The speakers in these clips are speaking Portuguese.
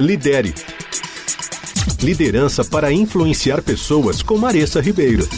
Lidere. Liderança para influenciar pessoas com Maressa Ribeiro.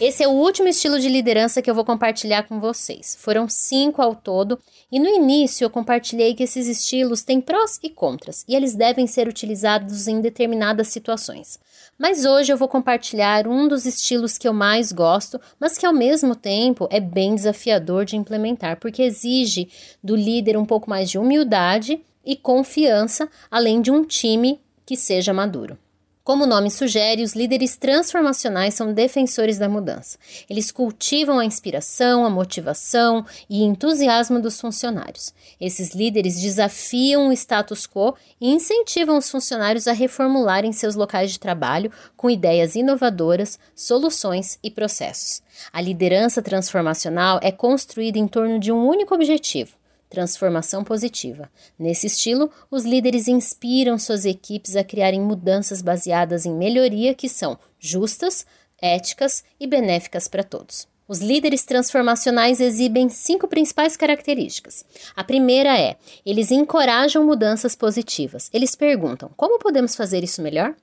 Esse é o último estilo de liderança que eu vou compartilhar com vocês. Foram cinco ao todo, e no início eu compartilhei que esses estilos têm prós e contras, e eles devem ser utilizados em determinadas situações. Mas hoje eu vou compartilhar um dos estilos que eu mais gosto, mas que ao mesmo tempo é bem desafiador de implementar, porque exige do líder um pouco mais de humildade e confiança, além de um time que seja maduro. Como o nome sugere, os líderes transformacionais são defensores da mudança. Eles cultivam a inspiração, a motivação e entusiasmo dos funcionários. Esses líderes desafiam o status quo e incentivam os funcionários a reformularem seus locais de trabalho com ideias inovadoras, soluções e processos. A liderança transformacional é construída em torno de um único objetivo transformação positiva. Nesse estilo, os líderes inspiram suas equipes a criarem mudanças baseadas em melhoria que são justas, éticas e benéficas para todos. Os líderes transformacionais exibem cinco principais características. A primeira é: eles encorajam mudanças positivas. Eles perguntam: como podemos fazer isso melhor?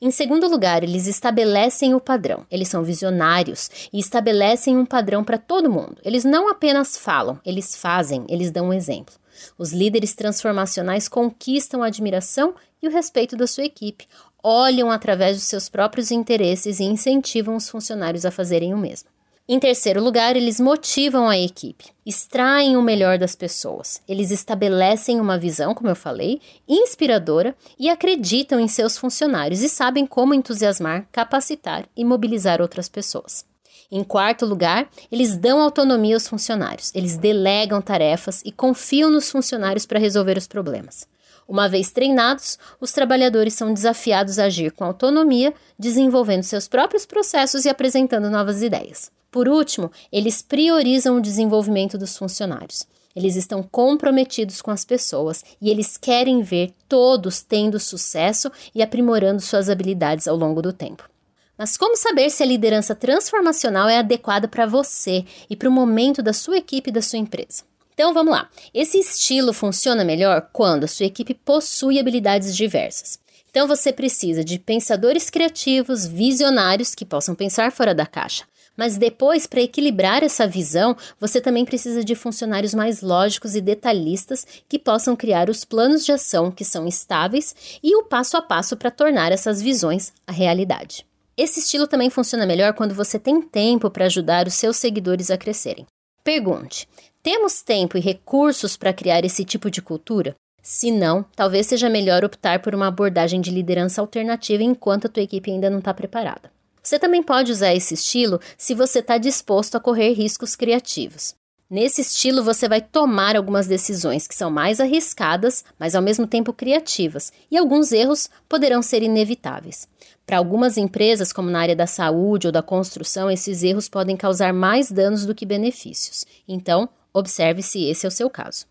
Em segundo lugar, eles estabelecem o padrão. Eles são visionários e estabelecem um padrão para todo mundo. Eles não apenas falam, eles fazem, eles dão um exemplo. Os líderes transformacionais conquistam a admiração e o respeito da sua equipe, olham através dos seus próprios interesses e incentivam os funcionários a fazerem o mesmo. Em terceiro lugar, eles motivam a equipe, extraem o melhor das pessoas. Eles estabelecem uma visão, como eu falei, inspiradora e acreditam em seus funcionários e sabem como entusiasmar, capacitar e mobilizar outras pessoas. Em quarto lugar, eles dão autonomia aos funcionários, eles delegam tarefas e confiam nos funcionários para resolver os problemas. Uma vez treinados, os trabalhadores são desafiados a agir com autonomia, desenvolvendo seus próprios processos e apresentando novas ideias. Por último, eles priorizam o desenvolvimento dos funcionários. Eles estão comprometidos com as pessoas e eles querem ver todos tendo sucesso e aprimorando suas habilidades ao longo do tempo. Mas como saber se a liderança transformacional é adequada para você e para o momento da sua equipe e da sua empresa? Então vamos lá. Esse estilo funciona melhor quando a sua equipe possui habilidades diversas. Então você precisa de pensadores criativos, visionários que possam pensar fora da caixa, mas depois, para equilibrar essa visão, você também precisa de funcionários mais lógicos e detalhistas que possam criar os planos de ação que são estáveis e o passo a passo para tornar essas visões a realidade. Esse estilo também funciona melhor quando você tem tempo para ajudar os seus seguidores a crescerem. Pergunte: temos tempo e recursos para criar esse tipo de cultura? Se não, talvez seja melhor optar por uma abordagem de liderança alternativa enquanto a tua equipe ainda não está preparada. Você também pode usar esse estilo se você está disposto a correr riscos criativos. Nesse estilo, você vai tomar algumas decisões que são mais arriscadas, mas ao mesmo tempo criativas, e alguns erros poderão ser inevitáveis. Para algumas empresas, como na área da saúde ou da construção, esses erros podem causar mais danos do que benefícios. Então, observe se esse é o seu caso.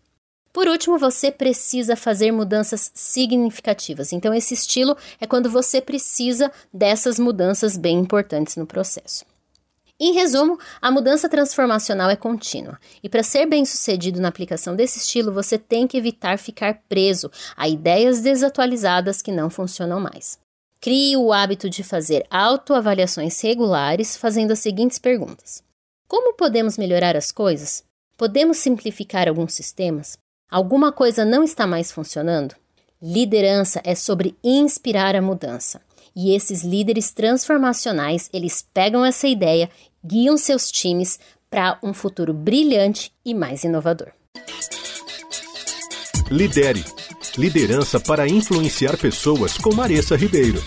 Por último, você precisa fazer mudanças significativas. Então, esse estilo é quando você precisa dessas mudanças bem importantes no processo. Em resumo, a mudança transformacional é contínua, e para ser bem sucedido na aplicação desse estilo, você tem que evitar ficar preso a ideias desatualizadas que não funcionam mais. Crie o hábito de fazer autoavaliações regulares, fazendo as seguintes perguntas: Como podemos melhorar as coisas? Podemos simplificar alguns sistemas? Alguma coisa não está mais funcionando? Liderança é sobre inspirar a mudança. E esses líderes transformacionais, eles pegam essa ideia, guiam seus times para um futuro brilhante e mais inovador. Lidere. Liderança para influenciar pessoas com Maressa Ribeiro.